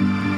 Mm-hmm.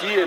aqui, é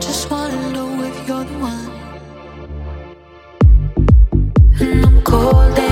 just wanna know if you're the one. And I'm cold.